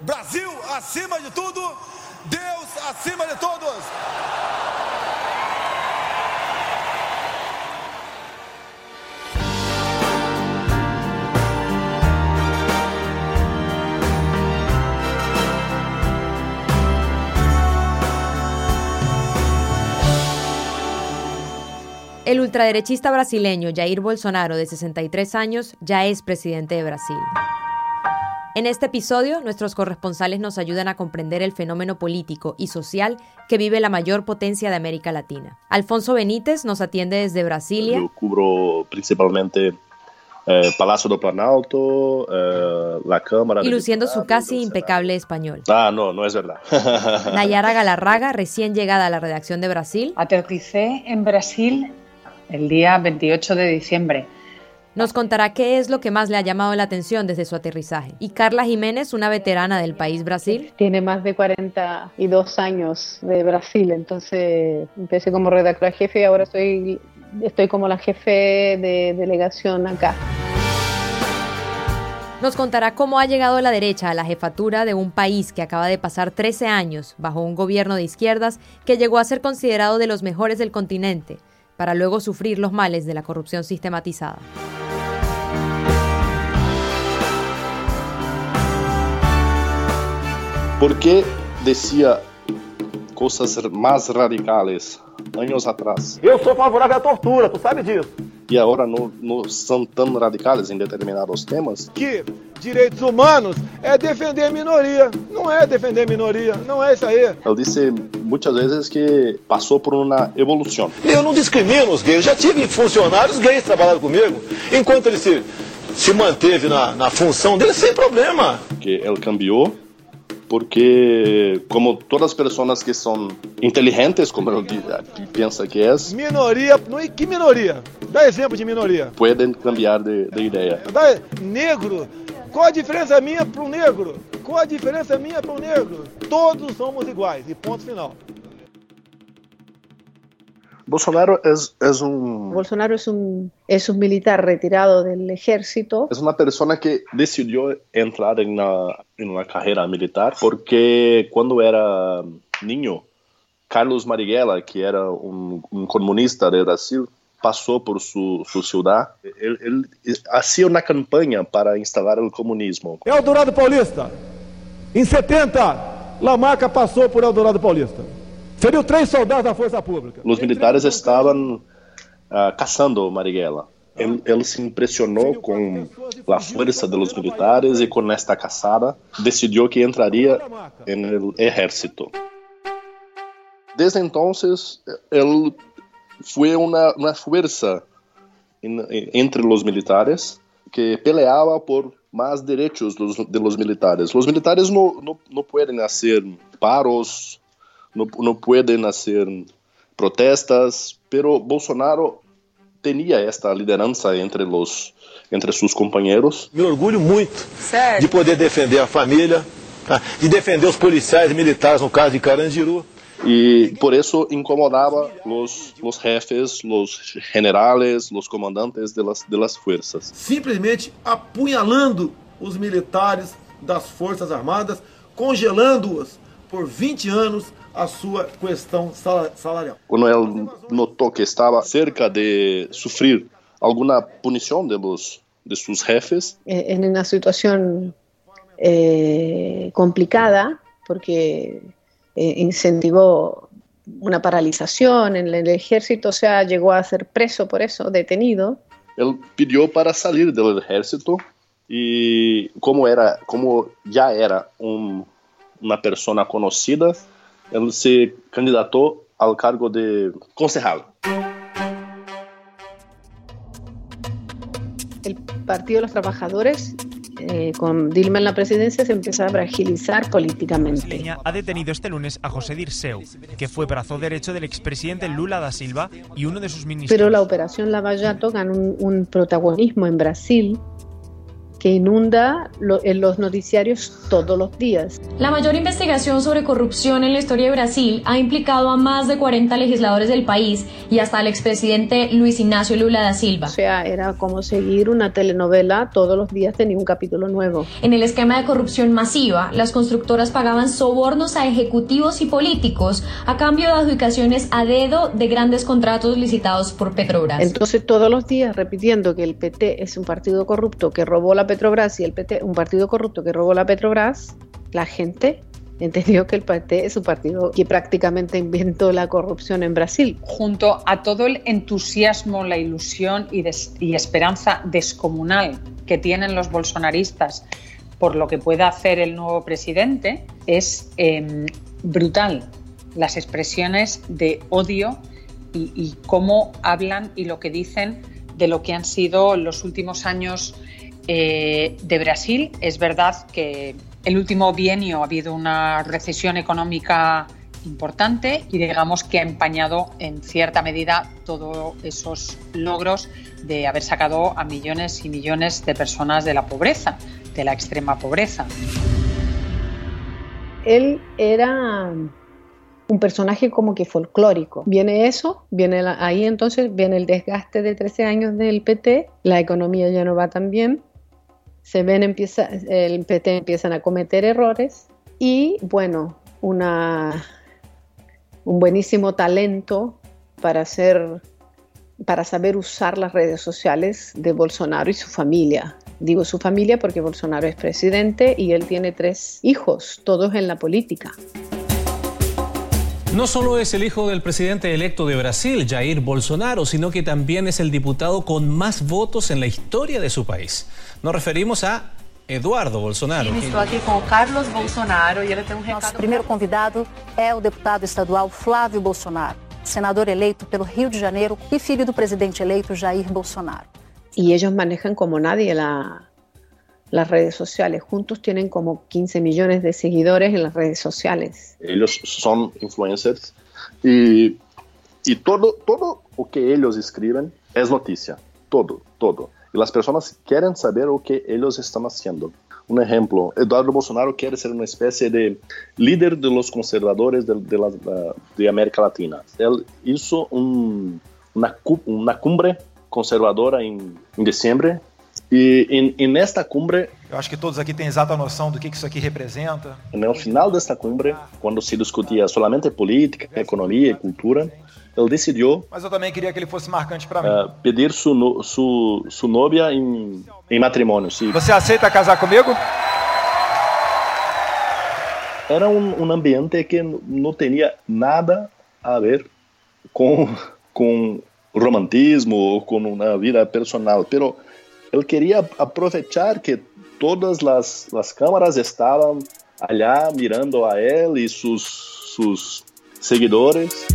Brasil acima de tudo, Deus acima de todos. El ultraderechista brasileño Jair Bolsonaro, de 63 años, ya es presidente de Brasil. En este episodio, nuestros corresponsales nos ayudan a comprender el fenómeno político y social que vive la mayor potencia de América Latina. Alfonso Benítez nos atiende desde Brasilia. Yo cubro principalmente eh, Palacio do Planalto, eh, la Cámara. Y luciendo su casi impecable español. Ah, no, no es verdad. Nayara Galarraga, recién llegada a la redacción de Brasil. Aterricé en Brasil el día 28 de diciembre. Nos contará qué es lo que más le ha llamado la atención desde su aterrizaje. Y Carla Jiménez, una veterana del país Brasil. Tiene más de 42 años de Brasil, entonces empecé como redactora jefe y ahora estoy, estoy como la jefe de delegación acá. Nos contará cómo ha llegado la derecha a la jefatura de un país que acaba de pasar 13 años bajo un gobierno de izquierdas que llegó a ser considerado de los mejores del continente para luego sufrir los males de la corrupción sistematizada. ¿Por qué decía cosas más radicales años atrás? Eu sou favorável à tortura, tu sabe disso. E agora não, não são tão radicais em determinados temas? Que direitos humanos é defender a minoria. Não é defender a minoria, não é isso aí. Ele disse muitas vezes que passou por uma evolução. Eu não discrimino os gays, já tive funcionários gays trabalhando comigo, enquanto ele se, se manteve na, na função dele sem problema. Que ele cambiou porque como todas as pessoas que são inteligentes, como ele pensa que é, Minoria, não, que minoria? Dá exemplo de minoria. podem cambiar de, de ideia. Dá, negro, qual a diferença minha para um negro? Qual a diferença minha para um negro? Todos somos iguais, e ponto final. Bolsonaro es, es un Bolsonaro es un, es un militar retirado del ejército. es una persona que decidió entrar en una, en una carrera militar porque cuando era niño, Carlos Marighella, que era un, un comunista de Brasil, pasó por su, su ciudad. Él, él hacía una campaña para instalar el comunismo. Eldorado Paulista. Em 70, Lamarca passou por Eldorado Paulista. Seriam três soldados da Força Pública. Los militares estaban ah, cazando Marighella. Él, él se impresionó con la fuerza de los militares y con esta cazada decidió que entraría en el ejército. Desde entonces, él fue una, una fuerza en- en- entre los militares que peleaba por más derechos los- de los militares. Los militares no, no, no pueden hacer paros, no, no pueden hacer protestas, pero Bolsonaro tenía esta liderança entre los entre sus compañeros Me orgulho muito de poder defender a família, tá? de defender os policiais e militares, no caso de Carandiru. y por eso incomodaba los, los jefes, los generales, los comandantes de las, de las fuerzas. simplesmente apunhalando os militares das Forças Armadas, congelando-os por 20 anos a sua questão sala- salarial. Cuando él notó que estaba cerca de sufrir alguna punición de, los, de sus jefes, eh, en una situación eh, complicada porque eh, incentivó una paralización en el ejército, o sea, llegó a ser preso por eso, detenido. él pidió para salir del ejército y como era como ya era un- una persona conocida él se candidató al cargo de concejal El Partido de los Trabajadores, eh, con Dilma en la presidencia, se empezó a fragilizar políticamente. brasileña ha detenido este lunes a José Dirceu, que fue brazo derecho del expresidente Lula da Silva y uno de sus ministros. Pero la operación Lava Jato ganó un, un protagonismo en Brasil que inunda en los noticiarios todos los días. La mayor investigación sobre corrupción en la historia de Brasil ha implicado a más de 40 legisladores del país y hasta al expresidente Luis Ignacio Lula da Silva. O sea, era como seguir una telenovela, todos los días tenía un capítulo nuevo. En el esquema de corrupción masiva, las constructoras pagaban sobornos a ejecutivos y políticos a cambio de adjudicaciones a dedo de grandes contratos licitados por Petrobras. Entonces, todos los días repitiendo que el PT es un partido corrupto que robó la Petrobras y el PT un partido corrupto que robó la Petrobras, la gente entendió que el PT es un partido que prácticamente inventó la corrupción en Brasil. Junto a todo el entusiasmo, la ilusión y, y esperanza descomunal que tienen los bolsonaristas por lo que pueda hacer el nuevo presidente, es em, brutal las expresiones de odio y cómo hablan y lo que dicen de lo que han sido los últimos años eh, de Brasil. Es verdad que el último bienio ha habido una recesión económica importante y digamos que ha empañado en cierta medida todos esos logros de haber sacado a millones y millones de personas de la pobreza, de la extrema pobreza. Él era un personaje como que folclórico. Viene eso, viene ahí entonces viene el desgaste de 13 años del PT, la economía ya no va tan bien, se ven, empieza, el PT empiezan a cometer errores y bueno, una, un buenísimo talento para hacer para saber usar las redes sociales de Bolsonaro y su familia. Digo su familia porque Bolsonaro es presidente y él tiene tres hijos, todos en la política. No solo es el hijo del presidente electo de Brasil, Jair Bolsonaro, sino que también es el diputado con más votos en la historia de su país. Nos referimos a Eduardo Bolsonaro. Estou aqui com o Carlos Bolsonaro e ele tem um recado. Nosso primeiro convidado é o deputado estadual Flávio Bolsonaro, senador eleito pelo Rio de Janeiro e filho do presidente eleito Jair Bolsonaro. Y ellos manejan como nadie la, las redes sociales. Juntos tienen como 15 millones de seguidores en las redes sociales. Ellos son influencers y, y todo, todo lo que ellos escriben es noticia. Todo, todo. Y las personas quieren saber lo que ellos están haciendo. Un ejemplo, Eduardo Bolsonaro quiere ser una especie de líder de los conservadores de, de, la, de América Latina. Él hizo un, una, una, cumbre conservadora en, en diciembre e, e, e, nesta cumbre. Eu acho que todos aqui têm exata noção do que isso aqui representa. No final desta cumbre, quando se discutia solamente política, economia e cultura, ele decidiu. Mas eu também queria que ele fosse marcante para mim. Uh, pedir sua su, su novia em, em matrimônio. Sim. Você aceita casar comigo? Era um, um ambiente que não tinha nada a ver com, com romantismo ou com uma vida personal. Pero ele queria aproveitar que todas as, as câmaras estavam allá mirando a e seus, seus seguidores.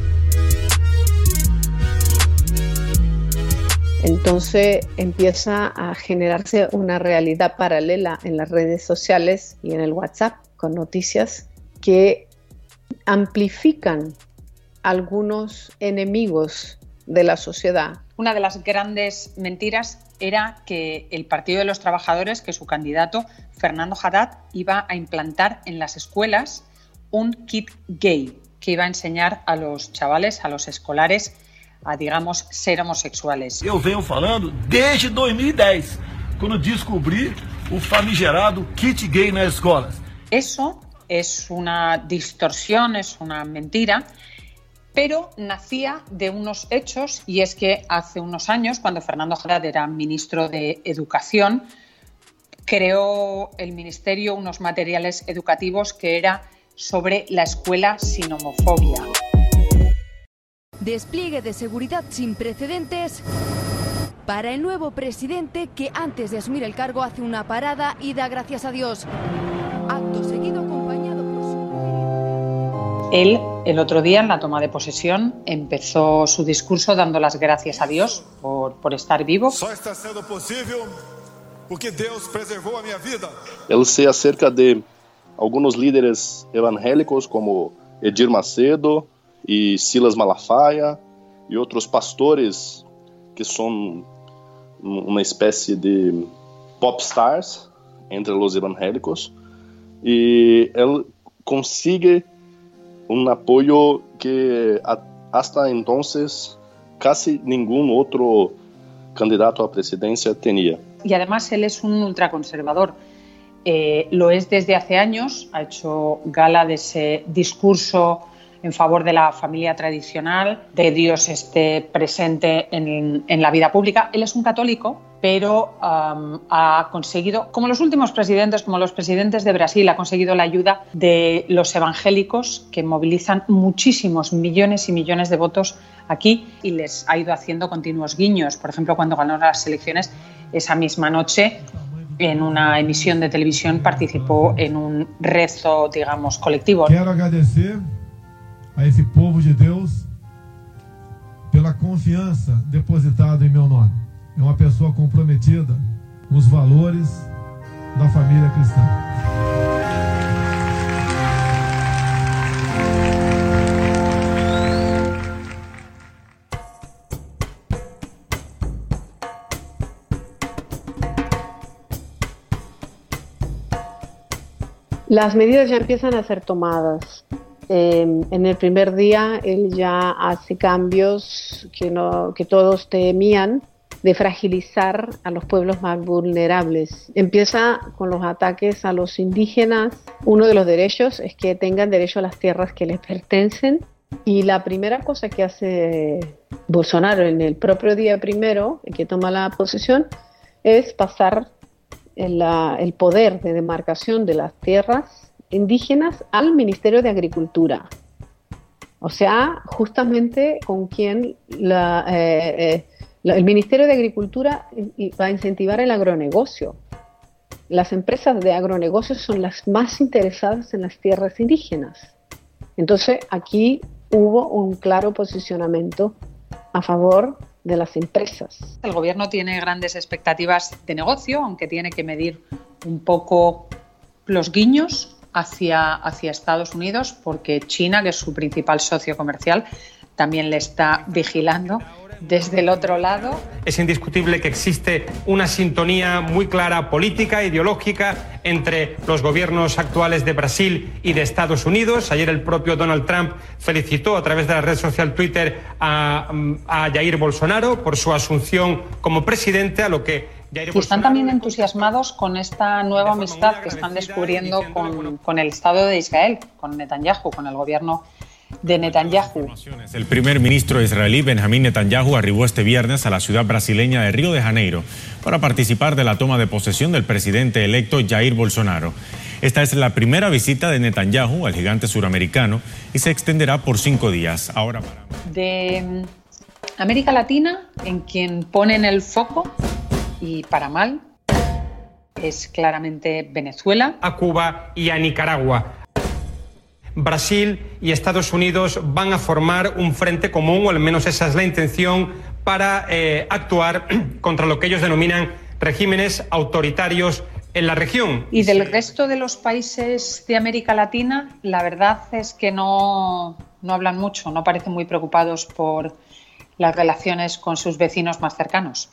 Entonces empieza a generarse una realidad paralela en las redes sociales y en el WhatsApp con noticias que amplifican algunos enemigos de la sociedad. Una de las grandes mentiras era que el Partido de los Trabajadores, que su candidato Fernando Haddad iba a implantar en las escuelas un kit gay que iba a enseñar a los chavales, a los escolares, a, digamos, ser homosexuales. Yo vengo falando desde 2010, cuando descubrí el famigerado kit gay en las escuelas. Eso es una distorsión, es una mentira pero nacía de unos hechos y es que hace unos años, cuando Fernando Haddad era ministro de Educación, creó el ministerio unos materiales educativos que era sobre la escuela sin homofobia. Despliegue de seguridad sin precedentes para el nuevo presidente que antes de asumir el cargo hace una parada y da gracias a Dios. Él el otro día, en la toma de posesión, empezó su discurso dando las gracias a Dios por, por estar vivo. Só está sendo possível porque Deus preservou a minha vida. Ele se acerca de algunos líderes evangélicos como Edir Macedo e Silas Malafaia e outros pastores que são uma espécie de pop stars entre los evangélicos y él consigue un apoyo que hasta entonces casi ningún otro candidato a presidencia tenía. Y además él es un ultraconservador. Eh, lo es desde hace años, ha hecho gala de ese discurso en favor de la familia tradicional, de Dios esté presente en, la vida pública. Él es un católico, pero ha conseguido, como los últimos presidentes, como los presidentes de Brasil, ha conseguido la ayuda de los evangélicos que movilizan muchísimos millones y millones de votos aquí y les ha ido haciendo continuos guiños. Por ejemplo, cuando ganó las elecciones, esa misma noche en una emisión de televisión participó en un rezo, digamos, colectivo. Quiero agradecer a esse povo de Deus pela confiança depositada em meu nome. É uma pessoa comprometida com os valores da família cristã. Las medidas ya empiezan a ser tomadas. Em, en el primer día él ya hace cambios que, no, que todos temían de fragilizar a los pueblos más vulnerables. Empieza con los ataques a los indígenas. Uno de los derechos es que tengan derecho a las tierras que les pertenecen. Y la primera cosa que hace Bolsonaro en el propio día primero, que toma la posesión, es pasar el, el poder de demarcación de las tierras indígenas al Ministerio de Agricultura. O sea, justamente con quien la, eh, eh, el Ministerio de Agricultura va a incentivar el agronegocio. Las empresas de agronegocio son las más interesadas en las tierras indígenas. Entonces, aquí hubo un claro posicionamiento a favor de las empresas. El gobierno tiene grandes expectativas de negocio, aunque tiene que medir un poco los guiños hacia, hacia Estados Unidos, porque China, que es su principal socio comercial, también le está vigilando desde el otro lado. Es indiscutible que existe una sintonía muy clara política, ideológica, entre los gobiernos actuales de Brasil y de Estados Unidos. Ayer el propio Donald Trump felicitó a través de la red social Twitter a, a Jair Bolsonaro por su asunción como presidente, a lo que y están también entusiasmados con esta nueva amistad que están descubriendo con, con el Estado de Israel, con Netanyahu, con el gobierno de Netanyahu. El primer ministro israelí Benjamín Netanyahu arribó este viernes a la ciudad brasileña de Río de Janeiro para participar de la toma de posesión del presidente electo Jair Bolsonaro. Esta es la primera visita de Netanyahu al gigante suramericano y se extenderá por cinco días. Ahora De América Latina, en quien ponen el foco, y para mal, es claramente Venezuela. A Cuba y a Nicaragua Brasil y Estados Unidos van a formar un frente común, o al menos esa es la intención, para eh, actuar contra lo que ellos denominan regímenes autoritarios en la región. Y del resto de los países de América Latina, la verdad es que no, no hablan mucho, no parecen muy preocupados por las relaciones con sus vecinos más cercanos.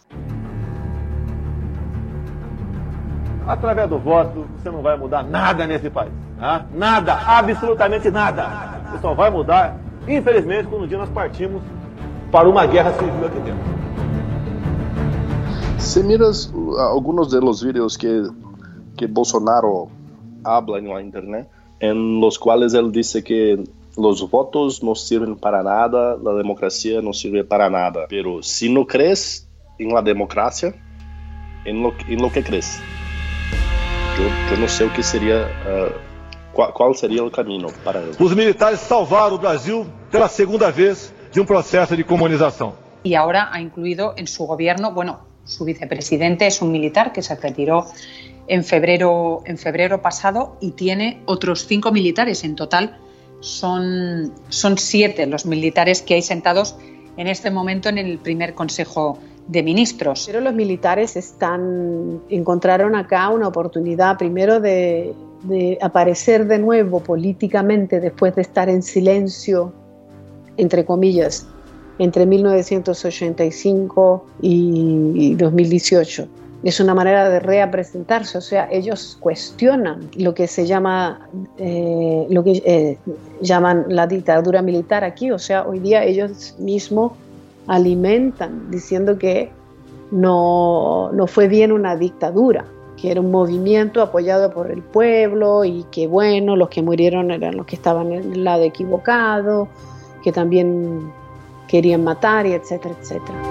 através do voto, você não vai mudar nada nesse país. Tá? Nada, absolutamente nada. Você só vai mudar, infelizmente, quando um dia nós partimos para uma guerra civil aqui dentro. Se miras algunos de los vídeos que, que Bolsonaro habla en la internet, en los cuales él dice que los votos no sirven para nada, la democracia no sirve para nada. Pero si no crees en la democracia, en lo, lo que crees. Eu não sei o que seria. Uh, qual, qual, seria o caminho para ele. Os militares salvaram o Brasil pela segunda vez de um processo de comunização. E agora ha incluído en su gobierno, bueno, su vicepresidente es un militar que se retiró en febrero, en febrero pasado y tiene otros cinco militares. En total son, son siete los militares que hay sentados en este momento en el primer Consejo de ministros. Pero los militares están, encontraron acá una oportunidad primero de, aparecer de nuevo políticamente después de estar en silencio, entre comillas, entre 1985 y 2018. es una manera de representarse, o sea, ellos cuestionan lo que se llama, eh, lo que eh, llaman la dictadura militar aquí, o sea, hoy día ellos mismos alimentan diciendo que no, no fue bien una dictadura, que era un movimiento apoyado por el pueblo y que bueno, los que murieron eran los que estaban en el lado equivocado, que también querían matar y etcétera, etcétera.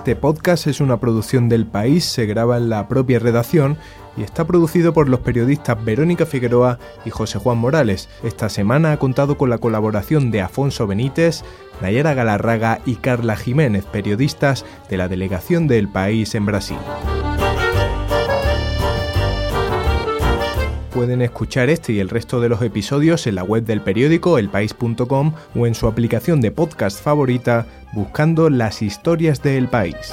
Este podcast es una producción del país, se graba en la propia redacción y está producido por los periodistas Verónica Figueroa y José Juan Morales. Esta semana ha contado con la colaboración de Afonso Benítez, Nayara Galarraga y Carla Jiménez, periodistas de la delegación del país en Brasil. Pueden escuchar este y el resto de los episodios en la web del periódico elpaís.com o en su aplicación de podcast favorita buscando las historias del país.